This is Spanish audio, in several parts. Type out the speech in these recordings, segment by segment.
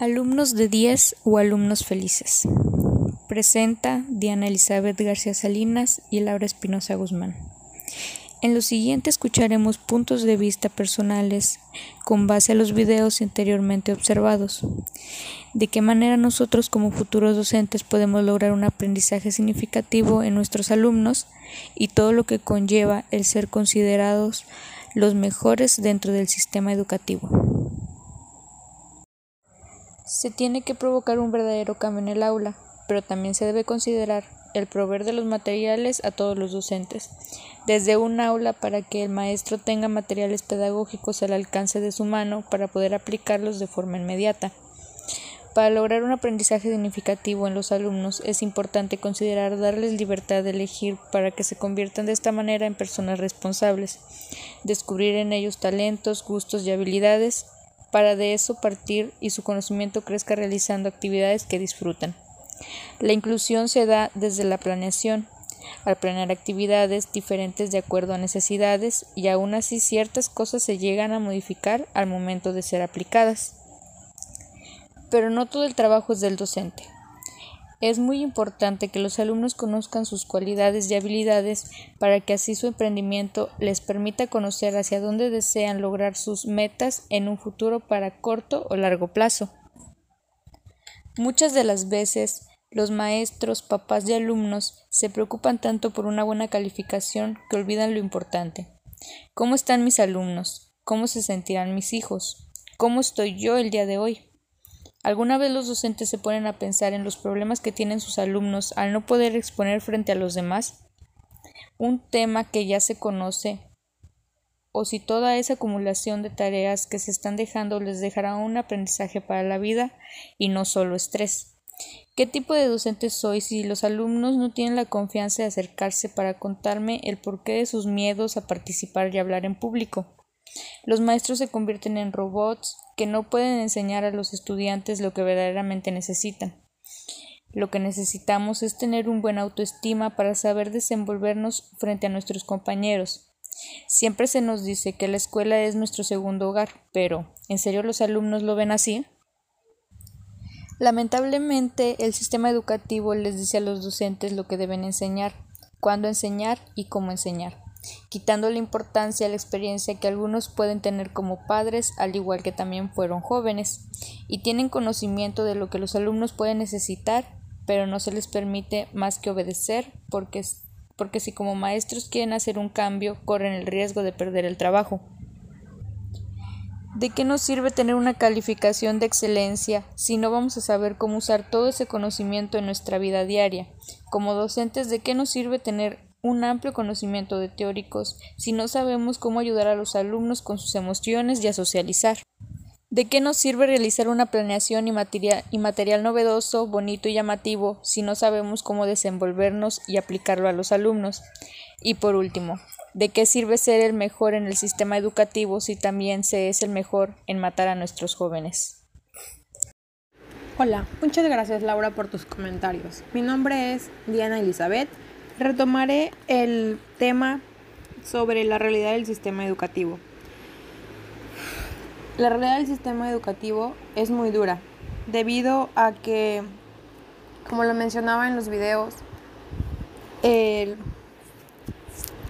Alumnos de 10 o alumnos felices. Presenta Diana Elizabeth García Salinas y Laura Espinosa Guzmán. En lo siguiente escucharemos puntos de vista personales con base a los videos anteriormente observados. De qué manera nosotros como futuros docentes podemos lograr un aprendizaje significativo en nuestros alumnos y todo lo que conlleva el ser considerados los mejores dentro del sistema educativo. Se tiene que provocar un verdadero cambio en el aula, pero también se debe considerar el proveer de los materiales a todos los docentes, desde un aula para que el maestro tenga materiales pedagógicos al alcance de su mano para poder aplicarlos de forma inmediata. Para lograr un aprendizaje significativo en los alumnos es importante considerar darles libertad de elegir para que se conviertan de esta manera en personas responsables, descubrir en ellos talentos, gustos y habilidades para de eso partir y su conocimiento crezca realizando actividades que disfrutan. La inclusión se da desde la planeación, al planear actividades diferentes de acuerdo a necesidades y aún así ciertas cosas se llegan a modificar al momento de ser aplicadas. Pero no todo el trabajo es del docente. Es muy importante que los alumnos conozcan sus cualidades y habilidades para que así su emprendimiento les permita conocer hacia dónde desean lograr sus metas en un futuro para corto o largo plazo. Muchas de las veces los maestros, papás y alumnos se preocupan tanto por una buena calificación que olvidan lo importante. ¿Cómo están mis alumnos? ¿Cómo se sentirán mis hijos? ¿Cómo estoy yo el día de hoy? ¿Alguna vez los docentes se ponen a pensar en los problemas que tienen sus alumnos al no poder exponer frente a los demás? Un tema que ya se conoce o si toda esa acumulación de tareas que se están dejando les dejará un aprendizaje para la vida y no solo estrés. ¿Qué tipo de docente soy si los alumnos no tienen la confianza de acercarse para contarme el porqué de sus miedos a participar y hablar en público? Los maestros se convierten en robots que no pueden enseñar a los estudiantes lo que verdaderamente necesitan. Lo que necesitamos es tener un buen autoestima para saber desenvolvernos frente a nuestros compañeros. Siempre se nos dice que la escuela es nuestro segundo hogar, pero ¿en serio los alumnos lo ven así? Lamentablemente, el sistema educativo les dice a los docentes lo que deben enseñar, cuándo enseñar y cómo enseñar quitando la importancia a la experiencia que algunos pueden tener como padres, al igual que también fueron jóvenes, y tienen conocimiento de lo que los alumnos pueden necesitar, pero no se les permite más que obedecer, porque, porque si como maestros quieren hacer un cambio, corren el riesgo de perder el trabajo. ¿De qué nos sirve tener una calificación de excelencia si no vamos a saber cómo usar todo ese conocimiento en nuestra vida diaria? Como docentes, ¿de qué nos sirve tener un amplio conocimiento de teóricos si no sabemos cómo ayudar a los alumnos con sus emociones y a socializar. ¿De qué nos sirve realizar una planeación y material, novedoso, bonito y llamativo si no sabemos cómo desenvolvernos y aplicarlo a los alumnos? Y por último, ¿de qué sirve ser el mejor en el sistema educativo si también se es el mejor en matar a nuestros jóvenes? Hola, muchas gracias Laura por tus comentarios. Mi nombre es Diana Elizabeth Retomaré el tema sobre la realidad del sistema educativo. La realidad del sistema educativo es muy dura, debido a que, como lo mencionaba en los videos,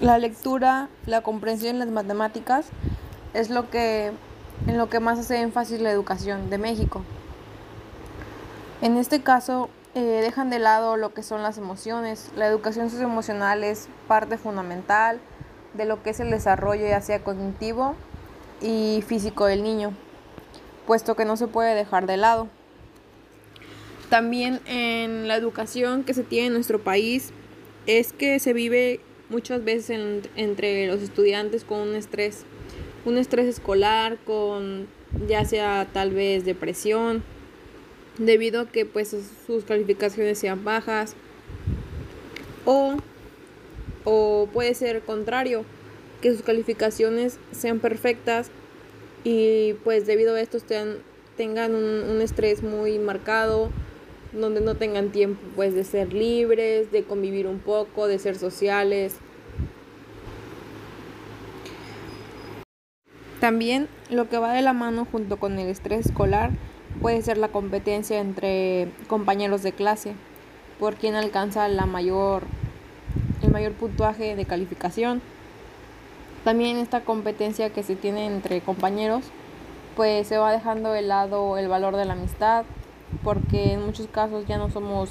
la lectura, la comprensión las matemáticas es lo que en lo que más hace énfasis la educación de México. En este caso, eh, dejan de lado lo que son las emociones. La educación socioemocional es parte fundamental de lo que es el desarrollo ya sea cognitivo y físico del niño, puesto que no se puede dejar de lado. También en la educación que se tiene en nuestro país es que se vive muchas veces entre los estudiantes con un estrés, un estrés escolar, con ya sea tal vez depresión, debido a que pues sus calificaciones sean bajas o, o puede ser contrario que sus calificaciones sean perfectas y pues debido a esto tengan un, un, estrés muy marcado donde no tengan tiempo pues de ser libres, de convivir un poco, de ser sociales. También lo que va de la mano junto con el estrés escolar puede ser la competencia entre compañeros de clase por quien alcanza la mayor el mayor puntuaje de calificación. También esta competencia que se tiene entre compañeros pues se va dejando de lado el valor de la amistad porque en muchos casos ya no somos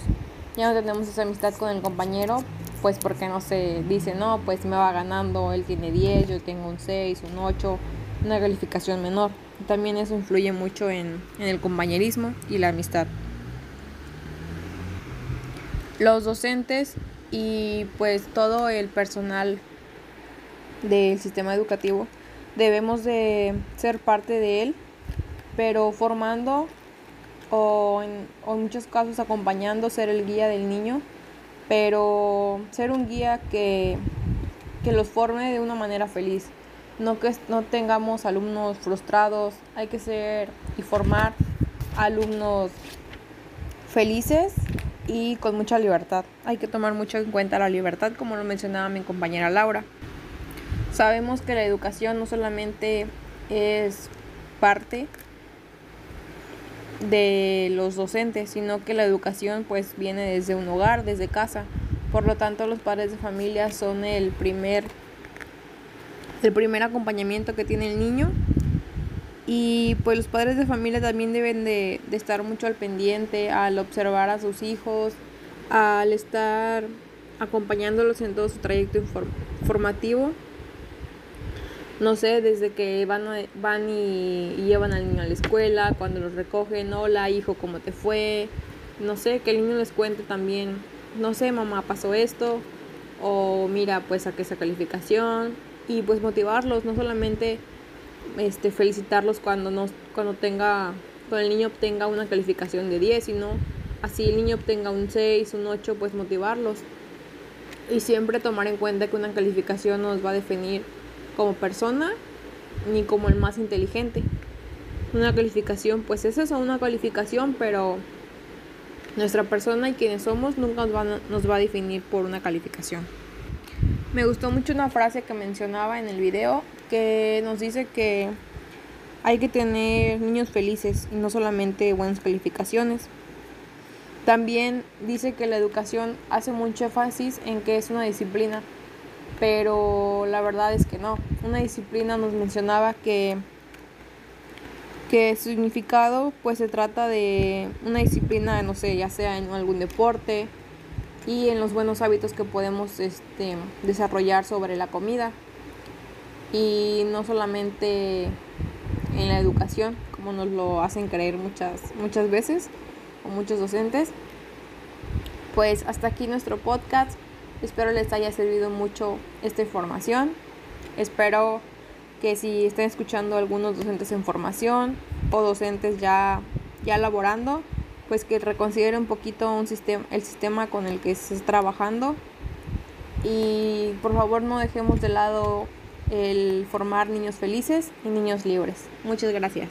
ya no tenemos esa amistad con el compañero pues porque no se dice no pues me va ganando él tiene 10 yo tengo un 6 un 8 una calificación menor también eso influye mucho en, en el compañerismo y la amistad los docentes y pues todo el personal del sistema educativo debemos de ser parte de él, pero formando o en, muchos casos acompañando, ser el guía del niño, pero ser un guía que, que los forme de una manera feliz. No que no tengamos alumnos frustrados, hay que ser y formar alumnos felices y con mucha libertad. Hay que tomar mucho en cuenta la libertad, como lo mencionaba mi compañera Laura. Sabemos que la educación no solamente es parte de los docentes, sino que la educación pues viene desde un hogar, desde casa. Por lo tanto, los padres de familia son el primer el primer acompañamiento que tiene el niño y pues los padres de familia también deben de, estar mucho al pendiente, al observar a sus hijos, al estar acompañándolos en todo su trayecto formativo. No sé, desde que van, van y, llevan al niño a la escuela, cuando los recogen, hola hijo, ¿cómo te fue? No sé, que el niño les cuente también, no sé, mamá, pasó esto, o mira, pues saqué esa calificación, y pues motivarlos, no solamente este, felicitarlos cuando, no, cuando, tenga, cuando el niño obtenga una calificación de 10, sino así el niño obtenga un 6, un 8, pues motivarlos. Y siempre tomar en cuenta que una calificación nos va a definir como persona ni como el más inteligente. Una calificación, pues es eso, una calificación, pero nuestra persona y quienes somos nunca nos, nos va a definir por una calificación. Me gustó mucho una frase que mencionaba en el video que nos dice que hay que tener niños felices y no solamente buenas calificaciones. También dice que la educación hace mucho énfasis en que es una disciplina, pero la verdad es que no. Una disciplina nos mencionaba que que significado pues se trata de una disciplina, no sé, ya sea en algún deporte y en los buenos hábitos que podemos este, desarrollar sobre la comida y no solamente en la educación, como nos lo hacen creer muchas, muchas veces o muchos docentes. Pues hasta aquí nuestro podcast. Espero les haya servido mucho esta información. Espero que si estén escuchando algunos docentes en formación o docentes ya, ya laborando, pues que reconsideren un poquito un sistema, el sistema con el que se está trabajando. Y por favor no dejemos de lado el formar niños felices y niños libres. Muchas gracias.